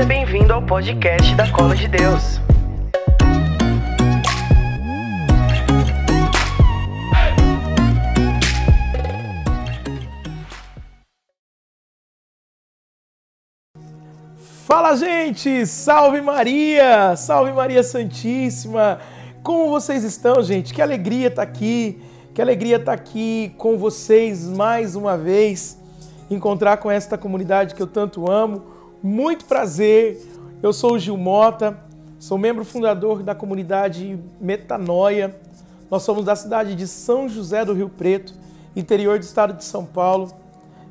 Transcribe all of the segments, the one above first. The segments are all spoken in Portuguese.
Seja bem-vindo ao podcast da Cola de Deus. Fala, gente! Salve Maria! Salve Maria Santíssima! Como vocês estão, gente? Que alegria estar tá aqui! Que alegria estar tá aqui com vocês mais uma vez, encontrar com esta comunidade que eu tanto amo. Muito prazer! Eu sou o Gil Mota, sou membro fundador da comunidade Metanoia. Nós somos da cidade de São José do Rio Preto, interior do estado de São Paulo.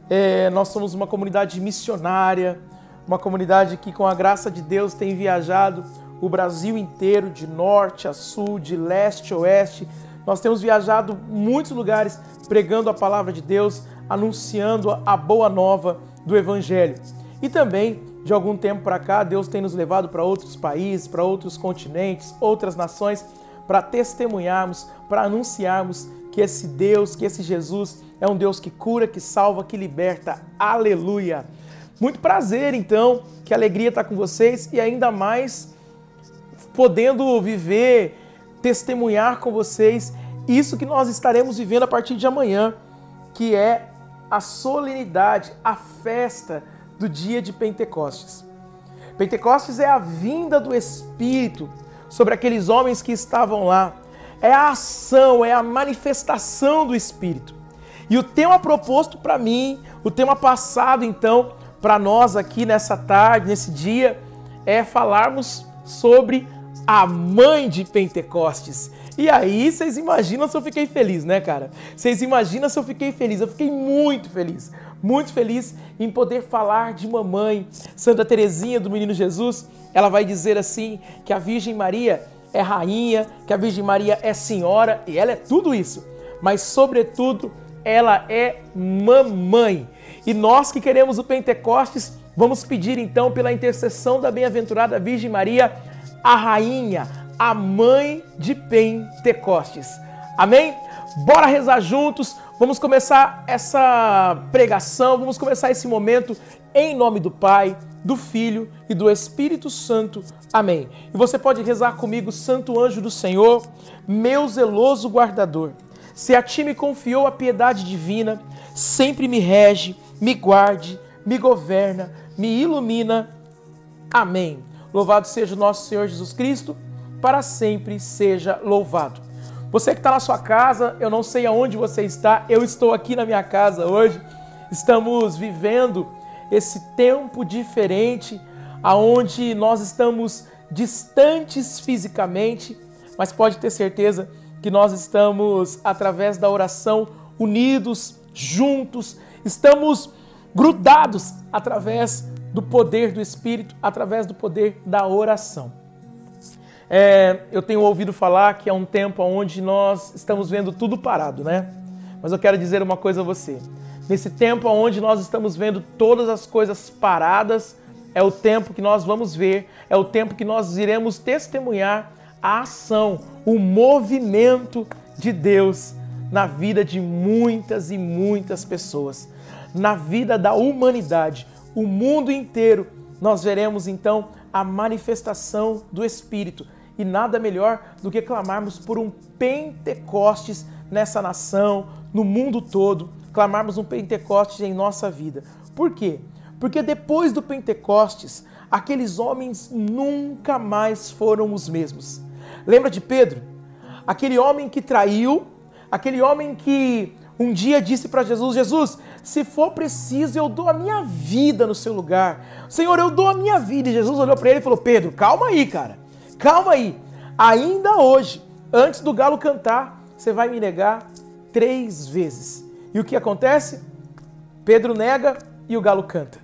É, nós somos uma comunidade missionária, uma comunidade que, com a graça de Deus, tem viajado o Brasil inteiro, de norte a sul, de leste a oeste. Nós temos viajado muitos lugares pregando a palavra de Deus, anunciando a boa nova do Evangelho. E também, de algum tempo para cá, Deus tem nos levado para outros países, para outros continentes, outras nações, para testemunharmos, para anunciarmos que esse Deus, que esse Jesus é um Deus que cura, que salva, que liberta. Aleluia! Muito prazer, então, que alegria estar com vocês e ainda mais podendo viver, testemunhar com vocês isso que nós estaremos vivendo a partir de amanhã, que é a solenidade, a festa do dia de Pentecostes. Pentecostes é a vinda do Espírito sobre aqueles homens que estavam lá. É a ação, é a manifestação do Espírito. E o tema proposto para mim, o tema passado então, para nós aqui nessa tarde, nesse dia, é falarmos sobre a mãe de Pentecostes. E aí, vocês imaginam se eu fiquei feliz, né, cara? Vocês imaginam se eu fiquei feliz? Eu fiquei muito feliz, muito feliz em poder falar de uma mãe, Santa Teresinha do Menino Jesus. Ela vai dizer assim que a Virgem Maria é rainha, que a Virgem Maria é senhora, e ela é tudo isso. Mas, sobretudo, ela é mamãe. E nós que queremos o Pentecostes, vamos pedir então pela intercessão da bem-aventurada Virgem Maria, a rainha, a mãe de Pentecostes. Amém? Bora rezar juntos. Vamos começar essa pregação, vamos começar esse momento em nome do Pai, do Filho e do Espírito Santo. Amém. E você pode rezar comigo, Santo Anjo do Senhor, meu zeloso guardador. Se a ti me confiou a piedade divina, sempre me rege me guarde, me governa, me ilumina. Amém. Louvado seja o nosso Senhor Jesus Cristo, para sempre seja louvado. Você que está na sua casa, eu não sei aonde você está, eu estou aqui na minha casa hoje. Estamos vivendo esse tempo diferente, aonde nós estamos distantes fisicamente, mas pode ter certeza que nós estamos através da oração unidos, juntos, Estamos grudados através do poder do Espírito, através do poder da oração. É, eu tenho ouvido falar que é um tempo onde nós estamos vendo tudo parado, né? Mas eu quero dizer uma coisa a você. Nesse tempo onde nós estamos vendo todas as coisas paradas, é o tempo que nós vamos ver, é o tempo que nós iremos testemunhar a ação, o movimento de Deus na vida de muitas e muitas pessoas, na vida da humanidade, o mundo inteiro. Nós veremos então a manifestação do Espírito e nada melhor do que clamarmos por um Pentecostes nessa nação, no mundo todo, clamarmos um Pentecostes em nossa vida. Por quê? Porque depois do Pentecostes, aqueles homens nunca mais foram os mesmos. Lembra de Pedro? Aquele homem que traiu Aquele homem que um dia disse para Jesus: Jesus, se for preciso, eu dou a minha vida no seu lugar. Senhor, eu dou a minha vida. E Jesus olhou para ele e falou: Pedro, calma aí, cara. Calma aí. Ainda hoje, antes do galo cantar, você vai me negar três vezes. E o que acontece? Pedro nega e o galo canta.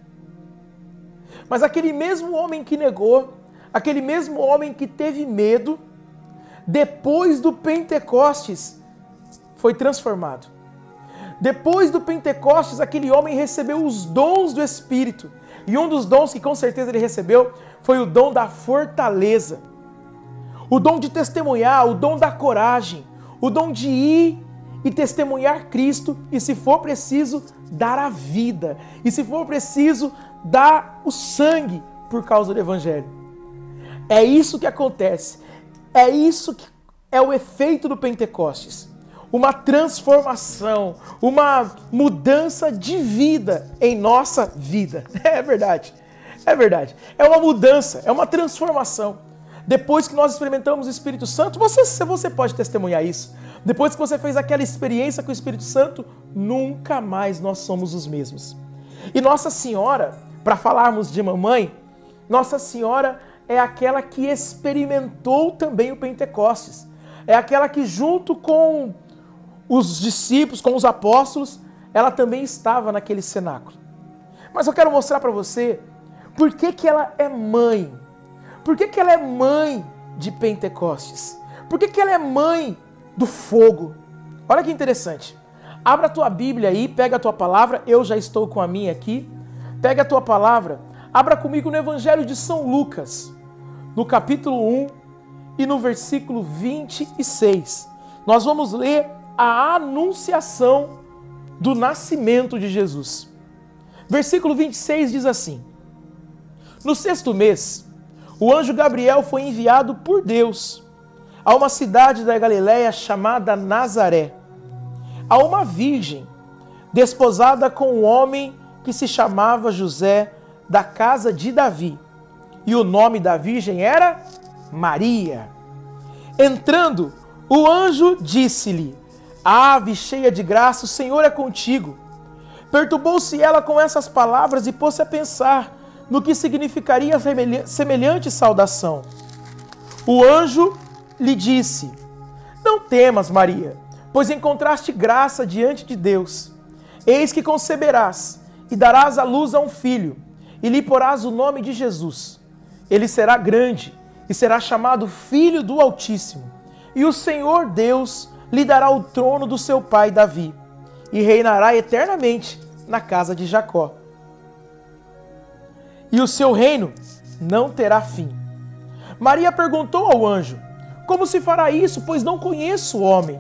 Mas aquele mesmo homem que negou, aquele mesmo homem que teve medo, depois do Pentecostes, foi transformado. Depois do Pentecostes, aquele homem recebeu os dons do Espírito. E um dos dons que com certeza ele recebeu foi o dom da fortaleza, o dom de testemunhar, o dom da coragem, o dom de ir e testemunhar Cristo e, se for preciso, dar a vida, e se for preciso, dar o sangue por causa do Evangelho. É isso que acontece. É isso que é o efeito do Pentecostes. Uma transformação, uma mudança de vida em nossa vida. É verdade. É verdade. É uma mudança, é uma transformação. Depois que nós experimentamos o Espírito Santo, você, você pode testemunhar isso. Depois que você fez aquela experiência com o Espírito Santo, nunca mais nós somos os mesmos. E Nossa Senhora, para falarmos de mamãe, Nossa Senhora é aquela que experimentou também o Pentecostes. É aquela que, junto com os discípulos, com os apóstolos, ela também estava naquele cenáculo. Mas eu quero mostrar para você por que, que ela é mãe. Por que, que ela é mãe de Pentecostes? Por que, que ela é mãe do fogo? Olha que interessante. Abra a tua Bíblia aí, pega a tua palavra, eu já estou com a minha aqui. Pega a tua palavra, abra comigo no Evangelho de São Lucas, no capítulo 1 e no versículo 26. Nós vamos ler a anunciação do nascimento de Jesus. Versículo 26 diz assim: No sexto mês, o anjo Gabriel foi enviado por Deus a uma cidade da Galiléia chamada Nazaré a uma virgem, desposada com um homem que se chamava José, da casa de Davi. E o nome da virgem era Maria. Entrando, o anjo disse-lhe: Ave cheia de graça, o Senhor é contigo. Perturbou-se ela com essas palavras e pôs-se a pensar no que significaria semelhante saudação. O anjo lhe disse: Não temas, Maria pois encontraste graça diante de Deus. Eis que conceberás e darás à luz a um filho, e lhe porás o nome de Jesus. Ele será grande e será chamado Filho do Altíssimo. E o Senhor Deus lhe dará o trono do seu pai Davi, e reinará eternamente na casa de Jacó. E o seu reino não terá fim. Maria perguntou ao anjo: Como se fará isso, pois não conheço o homem?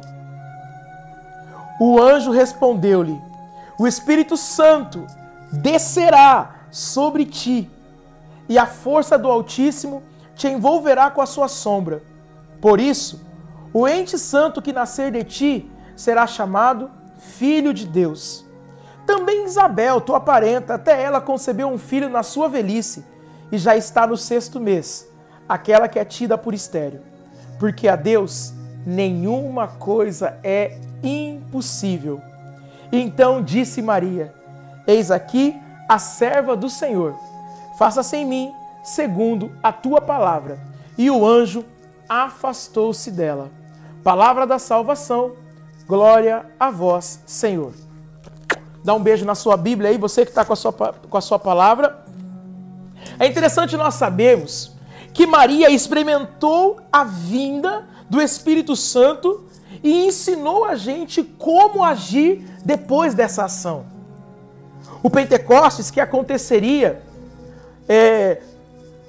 O anjo respondeu-lhe: O Espírito Santo descerá sobre ti, e a força do Altíssimo te envolverá com a sua sombra. Por isso, o ente santo que nascer de ti será chamado Filho de Deus. Também Isabel, tua parenta, até ela concebeu um filho na sua velhice, e já está no sexto mês, aquela que é tida por estéreo. Porque a Deus nenhuma coisa é impossível. Então disse Maria: Eis aqui a serva do Senhor. Faça-se em mim segundo a tua palavra. E o anjo afastou-se dela. Palavra da salvação. Glória a vós, Senhor. Dá um beijo na sua Bíblia aí, você que está com, a sua, com a sua palavra. É interessante nós sabermos que Maria experimentou a vinda do Espírito Santo e ensinou a gente como agir depois dessa ação. O Pentecostes que aconteceria é,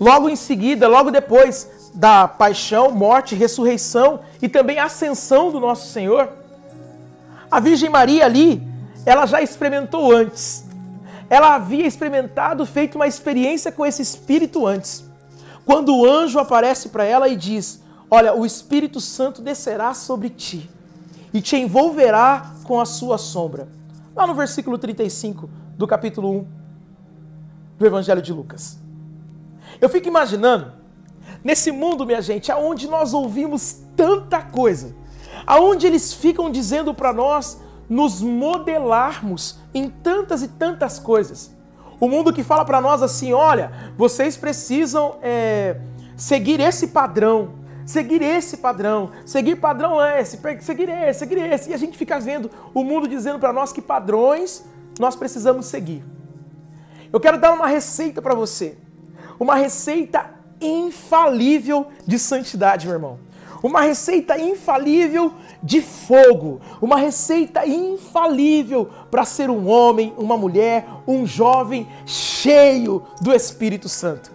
logo em seguida, logo depois da paixão, morte, ressurreição e também ascensão do nosso Senhor. A Virgem Maria ali, ela já experimentou antes. Ela havia experimentado, feito uma experiência com esse Espírito antes. Quando o anjo aparece para ela e diz: Olha, o Espírito Santo descerá sobre ti e te envolverá com a sua sombra. Lá no versículo 35 do capítulo 1 do Evangelho de Lucas. Eu fico imaginando, nesse mundo, minha gente, aonde nós ouvimos tanta coisa, aonde eles ficam dizendo para nós nos modelarmos em tantas e tantas coisas. O mundo que fala para nós assim: olha, vocês precisam é, seguir esse padrão, seguir esse padrão, seguir padrão esse, seguir esse, seguir esse. E a gente fica vendo o mundo dizendo para nós que padrões nós precisamos seguir. Eu quero dar uma receita para você. Uma receita infalível de santidade, meu irmão. Uma receita infalível de fogo. Uma receita infalível para ser um homem, uma mulher, um jovem cheio do Espírito Santo.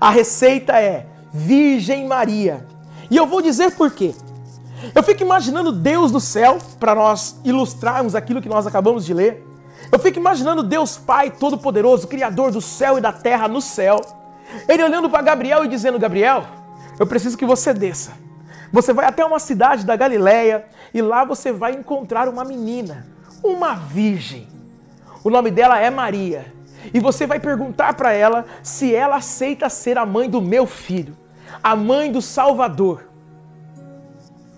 A receita é Virgem Maria e eu vou dizer por quê. Eu fico imaginando Deus do céu, para nós ilustrarmos aquilo que nós acabamos de ler. Eu fico imaginando Deus Pai Todo-Poderoso, Criador do céu e da terra no céu. Ele olhando para Gabriel e dizendo: Gabriel, eu preciso que você desça. Você vai até uma cidade da Galileia e lá você vai encontrar uma menina, uma virgem. O nome dela é Maria. E você vai perguntar para ela se ela aceita ser a mãe do meu filho, a mãe do Salvador.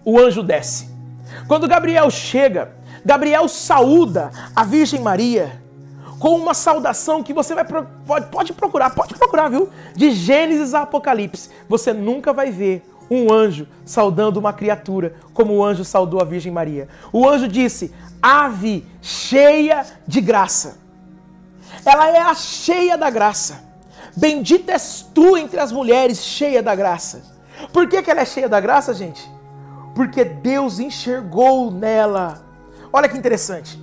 O anjo desce. Quando Gabriel chega, Gabriel saúda a Virgem Maria com uma saudação que você vai pode, pode procurar, pode procurar, viu? De Gênesis a Apocalipse. Você nunca vai ver um anjo saudando uma criatura como o anjo saudou a Virgem Maria. O anjo disse: Ave cheia de graça. Ela é a cheia da graça. Bendita és tu entre as mulheres, cheia da graça. Por que, que ela é cheia da graça, gente? Porque Deus enxergou nela. Olha que interessante.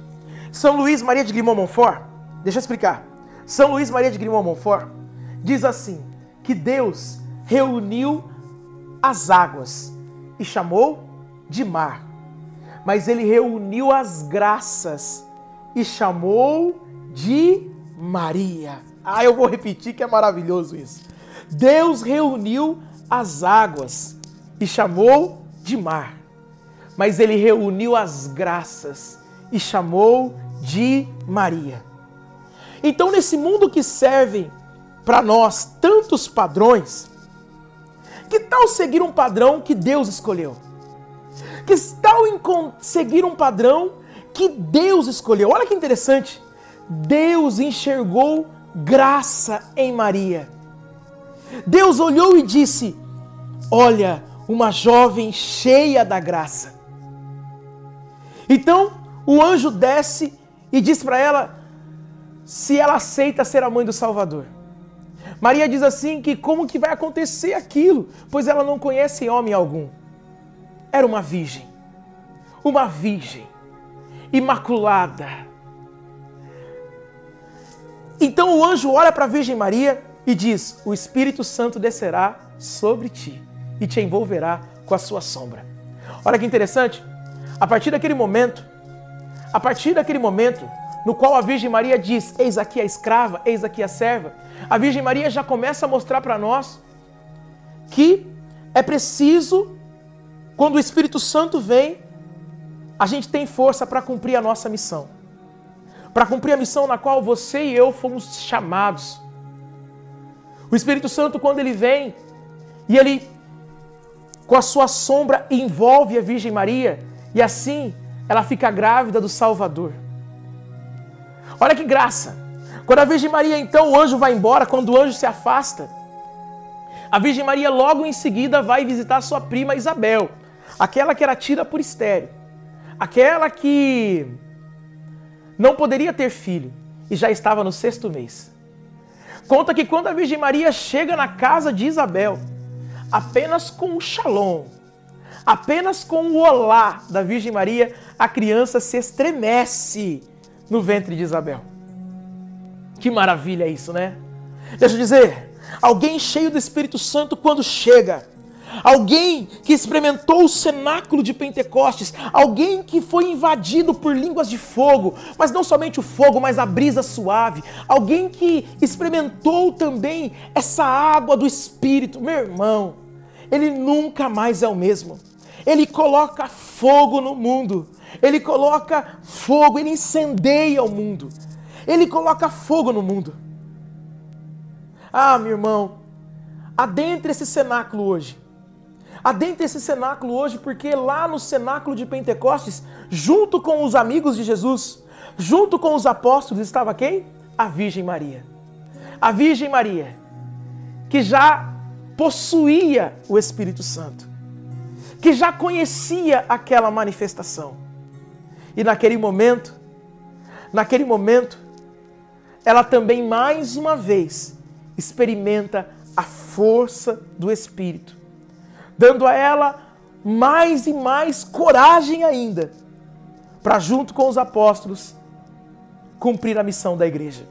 São Luís Maria de Grimont Montfort, deixa eu explicar. São Luís Maria de Grimont Montfort diz assim: que Deus reuniu as águas e chamou de mar. Mas ele reuniu as graças e chamou de Maria. Ah, eu vou repetir que é maravilhoso isso. Deus reuniu as águas e chamou de mar. Mas ele reuniu as graças e chamou de Maria. Então, nesse mundo que serve para nós tantos padrões, que tal seguir um padrão que Deus escolheu? Que tal seguir um padrão que Deus escolheu? Olha que interessante. Deus enxergou graça em Maria. Deus olhou e disse: Olha, uma jovem cheia da graça. Então o anjo desce e diz para ela se ela aceita ser a mãe do Salvador. Maria diz assim que como que vai acontecer aquilo, pois ela não conhece homem algum. Era uma virgem, uma virgem imaculada. Então o anjo olha para a Virgem Maria e diz: O Espírito Santo descerá sobre ti e te envolverá com a sua sombra. Olha que interessante. A partir daquele momento, a partir daquele momento, no qual a Virgem Maria diz: Eis aqui a escrava, eis aqui a serva. A Virgem Maria já começa a mostrar para nós que é preciso, quando o Espírito Santo vem, a gente tem força para cumprir a nossa missão. Para cumprir a missão na qual você e eu fomos chamados. O Espírito Santo, quando ele vem e ele, com a sua sombra, envolve a Virgem Maria, e assim ela fica grávida do Salvador. Olha que graça. Quando a Virgem Maria, então, o anjo vai embora, quando o anjo se afasta, a Virgem Maria logo em seguida vai visitar sua prima Isabel, aquela que era tida por estéreo, aquela que não poderia ter filho e já estava no sexto mês. Conta que quando a Virgem Maria chega na casa de Isabel, apenas com o shalom, apenas com o olá da Virgem Maria, a criança se estremece no ventre de Isabel. Que maravilha isso, né? Deixa eu dizer, alguém cheio do Espírito Santo quando chega, alguém que experimentou o cenáculo de Pentecostes, alguém que foi invadido por línguas de fogo, mas não somente o fogo, mas a brisa suave, alguém que experimentou também essa água do Espírito, meu irmão, ele nunca mais é o mesmo. Ele coloca fogo no mundo. Ele coloca fogo, ele incendeia o mundo. Ele coloca fogo no mundo. Ah, meu irmão, adentre esse cenáculo hoje. Adentre esse cenáculo hoje, porque lá no cenáculo de Pentecostes, junto com os amigos de Jesus, junto com os apóstolos, estava quem? A Virgem Maria. A Virgem Maria, que já possuía o Espírito Santo, que já conhecia aquela manifestação. E naquele momento, naquele momento, ela também mais uma vez experimenta a força do Espírito, dando a ela mais e mais coragem ainda para, junto com os apóstolos, cumprir a missão da igreja.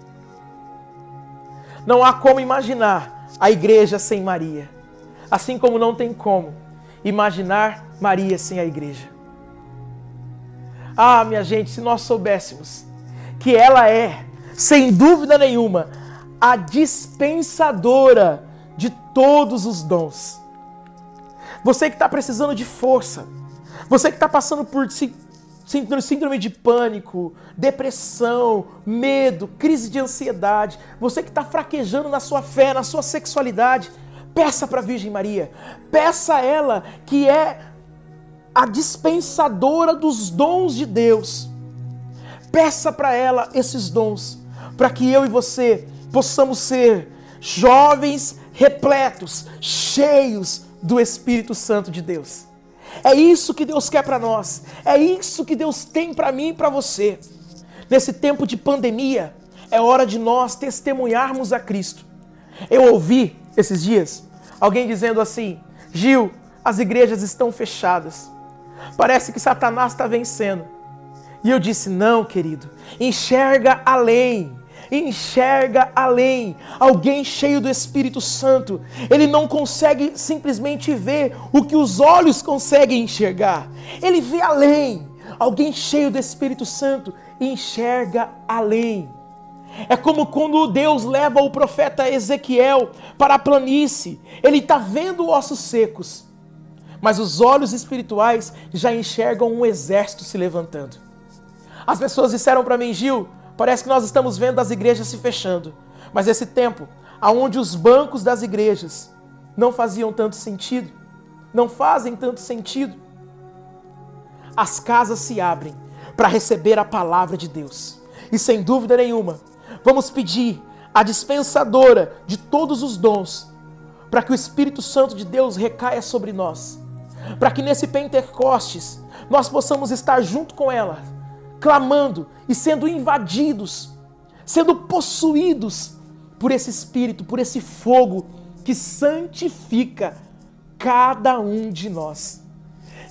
Não há como imaginar a igreja sem Maria, assim como não tem como imaginar Maria sem a igreja. Ah, minha gente, se nós soubéssemos que ela é, sem dúvida nenhuma, a dispensadora de todos os dons. Você que está precisando de força, você que está passando por síndrome de pânico, depressão, medo, crise de ansiedade, você que está fraquejando na sua fé, na sua sexualidade, peça para a Virgem Maria, peça a ela que é a dispensadora dos dons de Deus. Peça para ela esses dons, para que eu e você possamos ser jovens repletos, cheios do Espírito Santo de Deus. É isso que Deus quer para nós. É isso que Deus tem para mim e para você. Nesse tempo de pandemia, é hora de nós testemunharmos a Cristo. Eu ouvi esses dias alguém dizendo assim: Gil, as igrejas estão fechadas. Parece que Satanás está vencendo. E eu disse: não, querido, enxerga além. Enxerga além. Alguém cheio do Espírito Santo, ele não consegue simplesmente ver o que os olhos conseguem enxergar. Ele vê além. Alguém cheio do Espírito Santo enxerga além. É como quando Deus leva o profeta Ezequiel para a planície. Ele está vendo ossos secos mas os olhos espirituais já enxergam um exército se levantando. As pessoas disseram para mim, Gil, parece que nós estamos vendo as igrejas se fechando, mas esse tempo, aonde os bancos das igrejas não faziam tanto sentido, não fazem tanto sentido, as casas se abrem para receber a palavra de Deus. E sem dúvida nenhuma, vamos pedir a dispensadora de todos os dons para que o Espírito Santo de Deus recaia sobre nós para que nesse Pentecostes nós possamos estar junto com ela, clamando e sendo invadidos, sendo possuídos por esse Espírito, por esse fogo que santifica cada um de nós.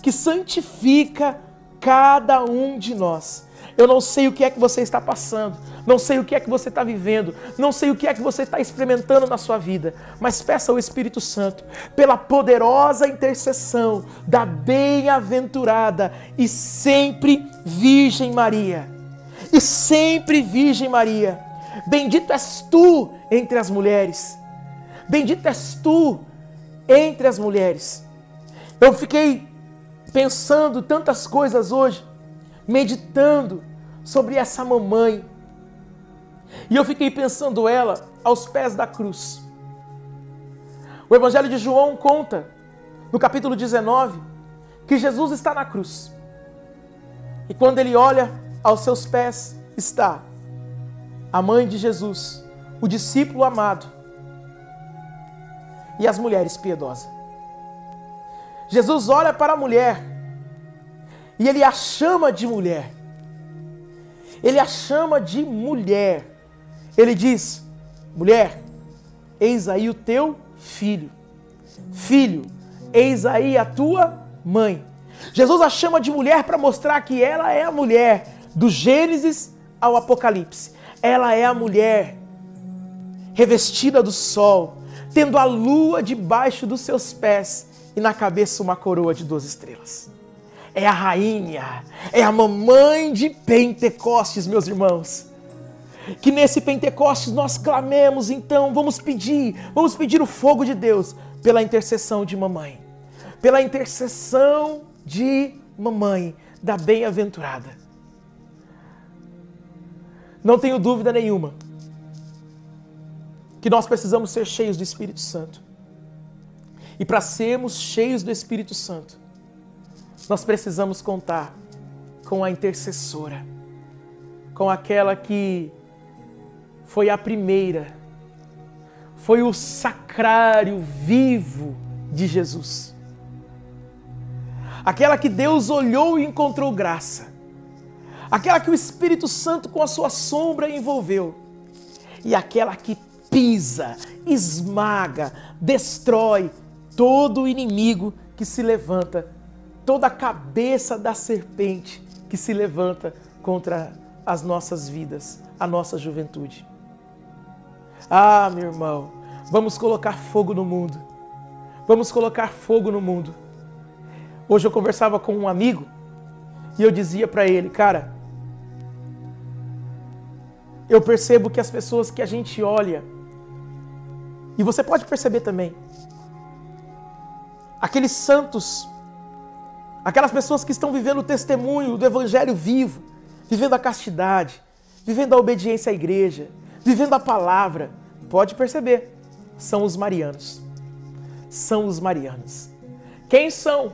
Que santifica cada um de nós. Eu não sei o que é que você está passando, não sei o que é que você está vivendo, não sei o que é que você está experimentando na sua vida, mas peça ao Espírito Santo, pela poderosa intercessão da bem-aventurada e sempre Virgem Maria. E sempre Virgem Maria. Bendito és tu entre as mulheres. Bendito és tu entre as mulheres. Eu fiquei pensando tantas coisas hoje meditando sobre essa mamãe. E eu fiquei pensando ela aos pés da cruz. O Evangelho de João conta, no capítulo 19, que Jesus está na cruz. E quando ele olha aos seus pés, está a mãe de Jesus, o discípulo amado e as mulheres piedosas. Jesus olha para a mulher e ele a chama de mulher. Ele a chama de mulher. Ele diz: mulher, eis aí o teu filho. Filho, eis aí a tua mãe. Jesus a chama de mulher para mostrar que ela é a mulher do Gênesis ao Apocalipse. Ela é a mulher revestida do sol, tendo a lua debaixo dos seus pés e na cabeça uma coroa de duas estrelas é a rainha, é a mamãe de Pentecostes, meus irmãos. Que nesse Pentecostes nós clamemos, então, vamos pedir, vamos pedir o fogo de Deus pela intercessão de mamãe, pela intercessão de mamãe, da bem-aventurada. Não tenho dúvida nenhuma que nós precisamos ser cheios do Espírito Santo. E para sermos cheios do Espírito Santo, nós precisamos contar com a intercessora, com aquela que foi a primeira, foi o sacrário vivo de Jesus. Aquela que Deus olhou e encontrou graça. Aquela que o Espírito Santo com a sua sombra envolveu. E aquela que pisa, esmaga, destrói todo inimigo que se levanta toda a cabeça da serpente que se levanta contra as nossas vidas, a nossa juventude. Ah, meu irmão, vamos colocar fogo no mundo. Vamos colocar fogo no mundo. Hoje eu conversava com um amigo e eu dizia para ele, cara, eu percebo que as pessoas que a gente olha E você pode perceber também, aqueles santos, aquelas pessoas que estão vivendo o testemunho do Evangelho vivo, vivendo a castidade, vivendo a obediência à igreja, vivendo a palavra, pode perceber, são os marianos. São os marianos. Quem são?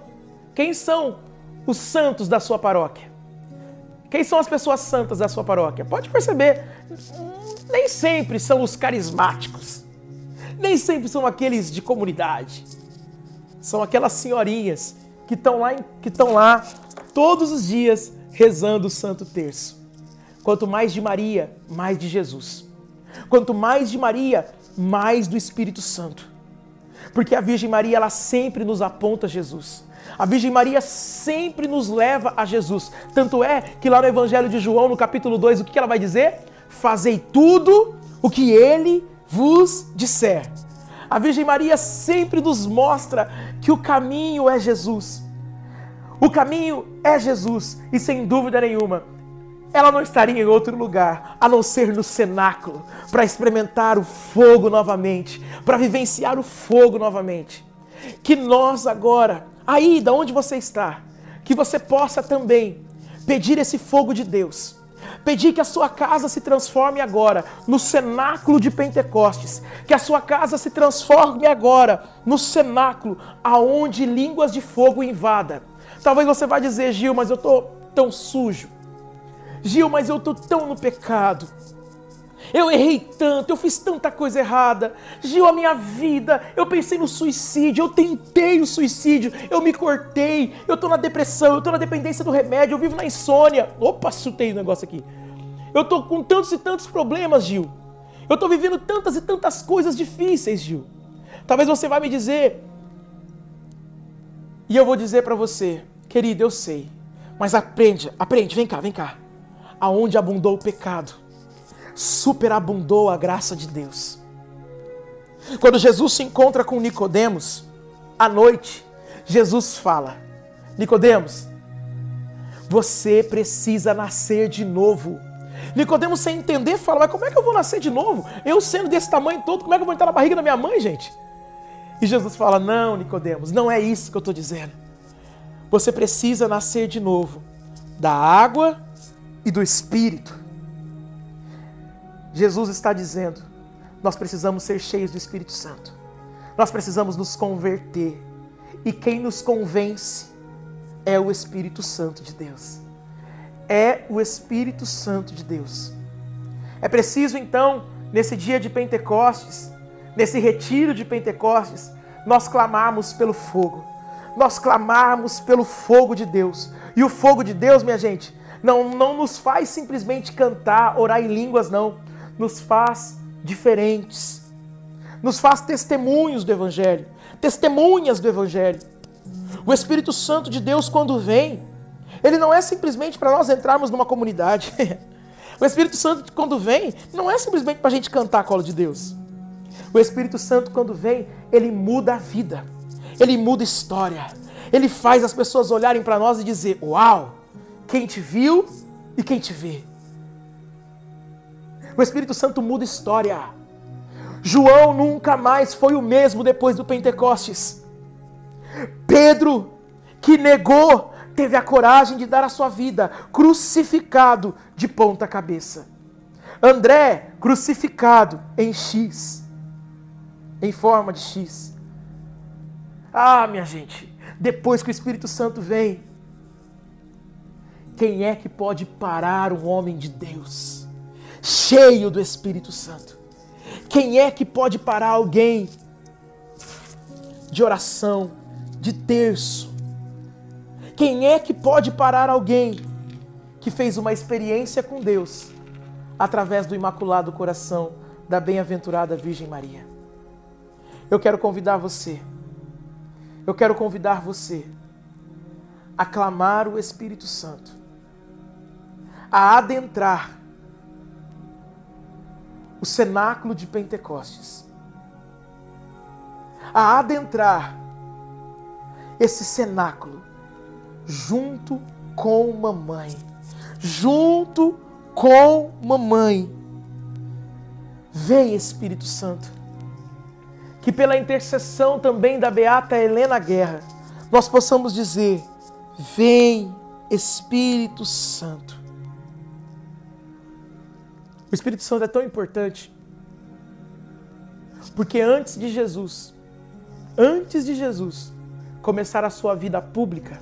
Quem são os santos da sua paróquia? Quem são as pessoas santas da sua paróquia? Pode perceber, nem sempre são os carismáticos, nem sempre são aqueles de comunidade. São aquelas senhorinhas que estão lá, que estão lá todos os dias rezando o Santo Terço. Quanto mais de Maria, mais de Jesus. Quanto mais de Maria, mais do Espírito Santo. Porque a Virgem Maria, ela sempre nos aponta Jesus. A Virgem Maria sempre nos leva a Jesus. Tanto é que lá no Evangelho de João, no capítulo 2, o que ela vai dizer? Fazei tudo o que ele vos disser. A Virgem Maria sempre nos mostra que o caminho é Jesus. O caminho é Jesus, e sem dúvida nenhuma, ela não estaria em outro lugar a não ser no cenáculo para experimentar o fogo novamente, para vivenciar o fogo novamente. Que nós agora, aí da onde você está, que você possa também pedir esse fogo de Deus. Pedir que a sua casa se transforme agora no cenáculo de Pentecostes, que a sua casa se transforme agora no cenáculo aonde línguas de fogo invada. Talvez você vá dizer, Gil, mas eu tô tão sujo. Gil, mas eu tô tão no pecado. Eu errei tanto, eu fiz tanta coisa errada. Gil, a minha vida, eu pensei no suicídio, eu tentei o suicídio, eu me cortei, eu tô na depressão, eu tô na dependência do remédio, eu vivo na insônia. Opa, chutei o negócio aqui. Eu tô com tantos e tantos problemas, Gil. Eu tô vivendo tantas e tantas coisas difíceis, Gil. Talvez você vá me dizer, e eu vou dizer para você, querido, eu sei, mas aprende, aprende, vem cá, vem cá aonde abundou o pecado, superabundou a graça de Deus. Quando Jesus se encontra com Nicodemos, à noite, Jesus fala: Nicodemos, você precisa nascer de novo. Nicodemos sem entender fala: "Mas como é que eu vou nascer de novo? Eu sendo desse tamanho todo, como é que eu vou entrar na barriga da minha mãe, gente?" E Jesus fala: "Não, Nicodemos, não é isso que eu estou dizendo. Você precisa nascer de novo da água e do Espírito. Jesus está dizendo: nós precisamos ser cheios do Espírito Santo. Nós precisamos nos converter. E quem nos convence é o Espírito Santo de Deus. É o Espírito Santo de Deus. É preciso então, nesse dia de Pentecostes, nesse retiro de Pentecostes, nós clamarmos pelo fogo. Nós clamarmos pelo fogo de Deus. E o fogo de Deus, minha gente, não, não nos faz simplesmente cantar, orar em línguas, não. Nos faz diferentes. Nos faz testemunhos do Evangelho, testemunhas do Evangelho. O Espírito Santo de Deus, quando vem, ele não é simplesmente para nós entrarmos numa comunidade. o Espírito Santo, quando vem, não é simplesmente para a gente cantar a cola de Deus. O Espírito Santo, quando vem, ele muda a vida, ele muda a história, ele faz as pessoas olharem para nós e dizer: Uau! quem te viu e quem te vê. O Espírito Santo muda história. João nunca mais foi o mesmo depois do Pentecostes. Pedro, que negou, teve a coragem de dar a sua vida crucificado de ponta cabeça. André, crucificado em X, em forma de X. Ah, minha gente, depois que o Espírito Santo vem, quem é que pode parar um homem de Deus, cheio do Espírito Santo? Quem é que pode parar alguém de oração, de terço? Quem é que pode parar alguém que fez uma experiência com Deus através do Imaculado Coração da Bem-aventurada Virgem Maria? Eu quero convidar você, eu quero convidar você a clamar o Espírito Santo a adentrar o cenáculo de Pentecostes, a adentrar esse cenáculo junto com mamãe, junto com mamãe. Vem Espírito Santo, que pela intercessão também da beata Helena Guerra, nós possamos dizer: Vem, Espírito Santo. O Espírito Santo é tão importante porque antes de Jesus, antes de Jesus começar a sua vida pública,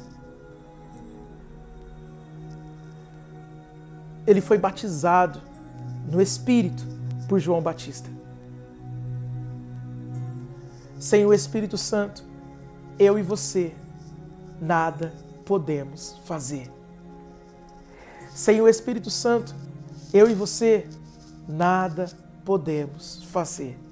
ele foi batizado no Espírito por João Batista. Sem o Espírito Santo, eu e você nada podemos fazer. Sem o Espírito Santo, eu e você nada podemos fazer.